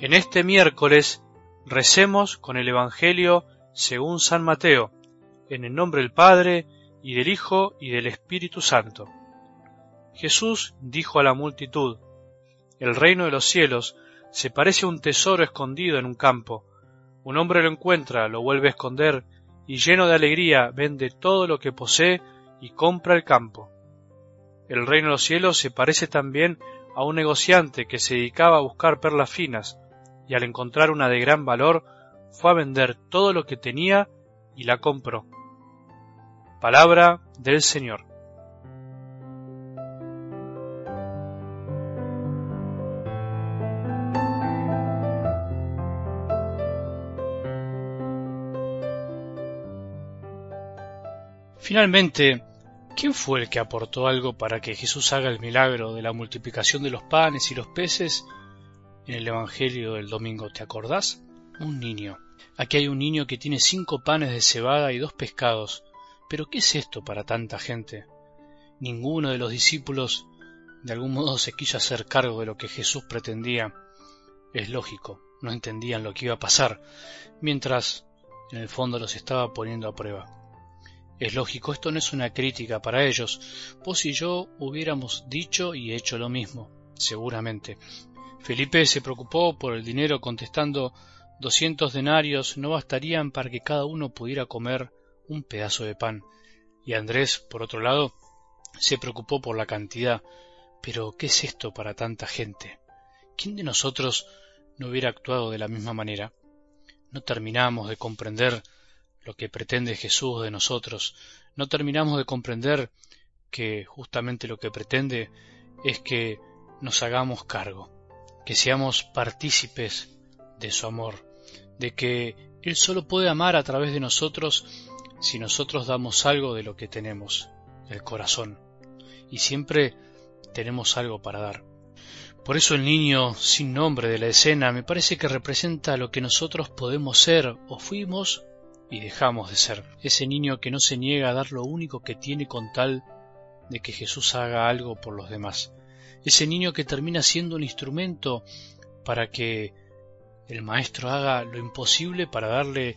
En este miércoles recemos con el Evangelio según San Mateo, en el nombre del Padre, y del Hijo, y del Espíritu Santo. Jesús dijo a la multitud, El reino de los cielos se parece a un tesoro escondido en un campo. Un hombre lo encuentra, lo vuelve a esconder, y lleno de alegría vende todo lo que posee y compra el campo. El reino de los cielos se parece también a un negociante que se dedicaba a buscar perlas finas, y al encontrar una de gran valor fue a vender todo lo que tenía y la compró. Palabra del Señor. Finalmente, ¿quién fue el que aportó algo para que Jesús haga el milagro de la multiplicación de los panes y los peces en el Evangelio del domingo, ¿te acordás? Un niño. Aquí hay un niño que tiene cinco panes de cebada y dos pescados. Pero ¿qué es esto para tanta gente? Ninguno de los discípulos de algún modo se quiso hacer cargo de lo que Jesús pretendía. Es lógico, no entendían lo que iba a pasar, mientras en el fondo los estaba poniendo a prueba. Es lógico, esto no es una crítica para ellos. Vos y yo hubiéramos dicho y hecho lo mismo, seguramente. Felipe se preocupó por el dinero contestando doscientos denarios no bastarían para que cada uno pudiera comer un pedazo de pan. Y Andrés, por otro lado, se preocupó por la cantidad. Pero, ¿qué es esto para tanta gente? ¿Quién de nosotros no hubiera actuado de la misma manera? No terminamos de comprender lo que pretende Jesús de nosotros. No terminamos de comprender que justamente lo que pretende es que nos hagamos cargo que seamos partícipes de su amor, de que Él solo puede amar a través de nosotros si nosotros damos algo de lo que tenemos, el corazón, y siempre tenemos algo para dar. Por eso el niño sin nombre de la escena me parece que representa lo que nosotros podemos ser o fuimos y dejamos de ser. Ese niño que no se niega a dar lo único que tiene con tal de que Jesús haga algo por los demás ese niño que termina siendo un instrumento para que el maestro haga lo imposible para darle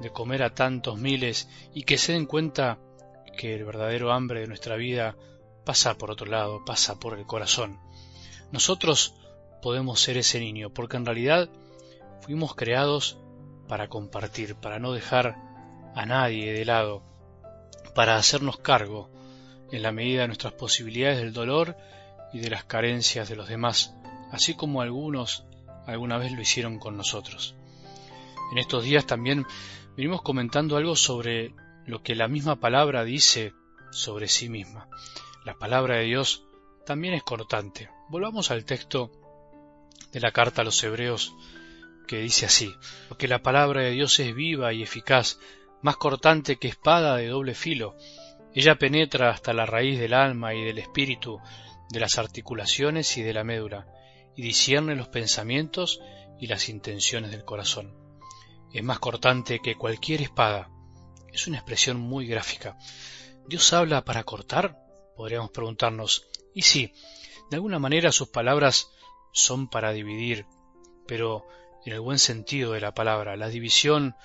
de comer a tantos miles y que se den cuenta que el verdadero hambre de nuestra vida pasa por otro lado, pasa por el corazón. Nosotros podemos ser ese niño, porque en realidad fuimos creados para compartir, para no dejar a nadie de lado, para hacernos cargo, en la medida de nuestras posibilidades del dolor y de las carencias de los demás, así como algunos alguna vez lo hicieron con nosotros. En estos días también venimos comentando algo sobre lo que la misma palabra dice sobre sí misma. La palabra de Dios también es cortante. Volvamos al texto de la carta a los hebreos que dice así, porque la palabra de Dios es viva y eficaz, más cortante que espada de doble filo. Ella penetra hasta la raíz del alma y del espíritu, de las articulaciones y de la médula, y discierne los pensamientos y las intenciones del corazón. Es más cortante que cualquier espada. Es una expresión muy gráfica. ¿Dios habla para cortar? Podríamos preguntarnos. Y sí, de alguna manera sus palabras son para dividir, pero en el buen sentido de la palabra. La división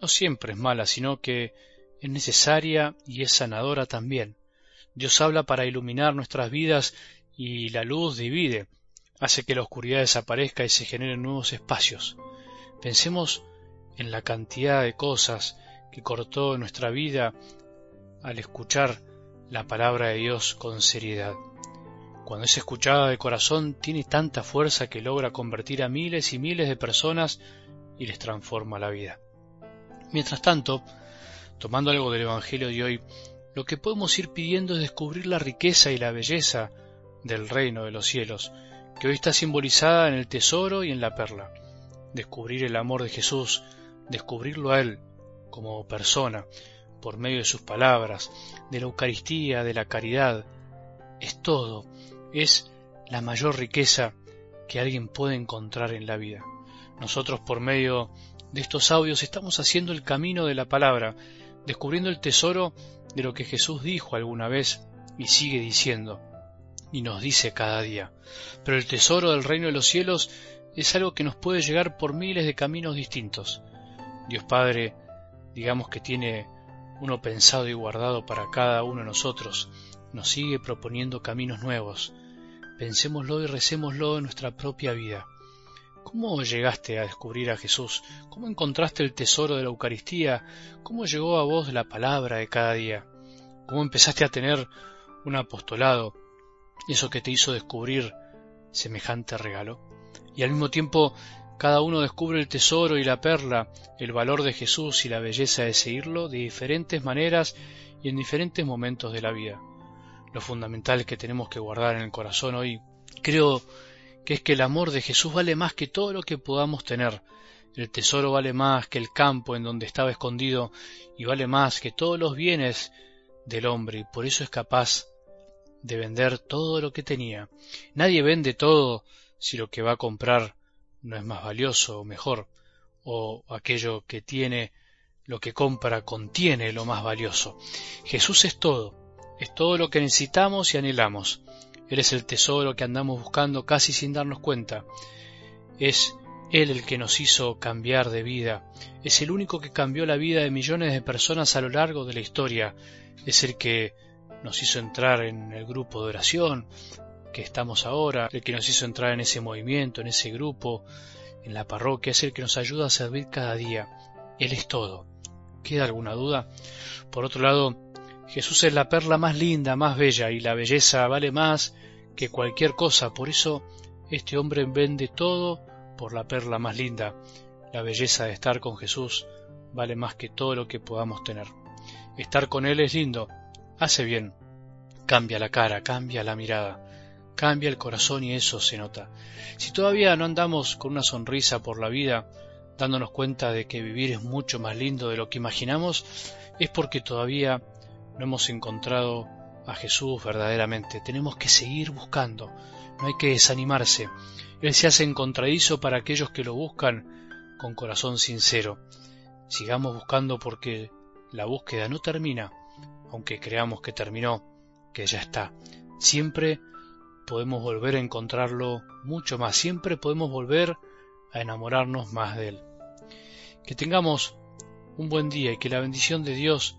no siempre es mala, sino que es necesaria y es sanadora también. Dios habla para iluminar nuestras vidas y la luz divide, hace que la oscuridad desaparezca y se generen nuevos espacios. Pensemos en la cantidad de cosas que cortó nuestra vida al escuchar la palabra de Dios con seriedad. Cuando es escuchada de corazón tiene tanta fuerza que logra convertir a miles y miles de personas y les transforma la vida. Mientras tanto, tomando algo del Evangelio de hoy, lo que podemos ir pidiendo es descubrir la riqueza y la belleza del reino de los cielos, que hoy está simbolizada en el tesoro y en la perla. Descubrir el amor de Jesús, descubrirlo a Él como persona, por medio de sus palabras, de la Eucaristía, de la caridad, es todo, es la mayor riqueza que alguien puede encontrar en la vida. Nosotros por medio de estos audios estamos haciendo el camino de la palabra, descubriendo el tesoro de lo que Jesús dijo alguna vez y sigue diciendo, y nos dice cada día. Pero el tesoro del reino de los cielos es algo que nos puede llegar por miles de caminos distintos. Dios Padre, digamos que tiene uno pensado y guardado para cada uno de nosotros, nos sigue proponiendo caminos nuevos. Pensémoslo y recémoslo en nuestra propia vida. ¿Cómo llegaste a descubrir a Jesús? ¿Cómo encontraste el tesoro de la Eucaristía? ¿Cómo llegó a vos la palabra de cada día? ¿Cómo empezaste a tener un apostolado? Eso que te hizo descubrir semejante regalo. Y al mismo tiempo cada uno descubre el tesoro y la perla, el valor de Jesús y la belleza de seguirlo de diferentes maneras y en diferentes momentos de la vida. Lo fundamental que tenemos que guardar en el corazón hoy, creo que es que el amor de Jesús vale más que todo lo que podamos tener. El tesoro vale más que el campo en donde estaba escondido y vale más que todos los bienes del hombre y por eso es capaz de vender todo lo que tenía. Nadie vende todo si lo que va a comprar no es más valioso o mejor, o aquello que tiene lo que compra contiene lo más valioso. Jesús es todo, es todo lo que necesitamos y anhelamos. Él es el tesoro que andamos buscando casi sin darnos cuenta. Es Él el que nos hizo cambiar de vida. Es el único que cambió la vida de millones de personas a lo largo de la historia. Es el que nos hizo entrar en el grupo de oración que estamos ahora, el que nos hizo entrar en ese movimiento, en ese grupo, en la parroquia, es el que nos ayuda a servir cada día. Él es todo. ¿Queda alguna duda? Por otro lado, Jesús es la perla más linda, más bella, y la belleza vale más que cualquier cosa. Por eso este hombre vende todo por la perla más linda. La belleza de estar con Jesús vale más que todo lo que podamos tener. Estar con Él es lindo, hace bien, cambia la cara, cambia la mirada, cambia el corazón y eso se nota. Si todavía no andamos con una sonrisa por la vida, dándonos cuenta de que vivir es mucho más lindo de lo que imaginamos, es porque todavía no hemos encontrado a Jesús verdaderamente. Tenemos que seguir buscando, no hay que desanimarse. Él se hace encontradizo para aquellos que lo buscan con corazón sincero. Sigamos buscando porque la búsqueda no termina, aunque creamos que terminó, que ya está. Siempre podemos volver a encontrarlo mucho más, siempre podemos volver a enamorarnos más de Él. Que tengamos un buen día y que la bendición de Dios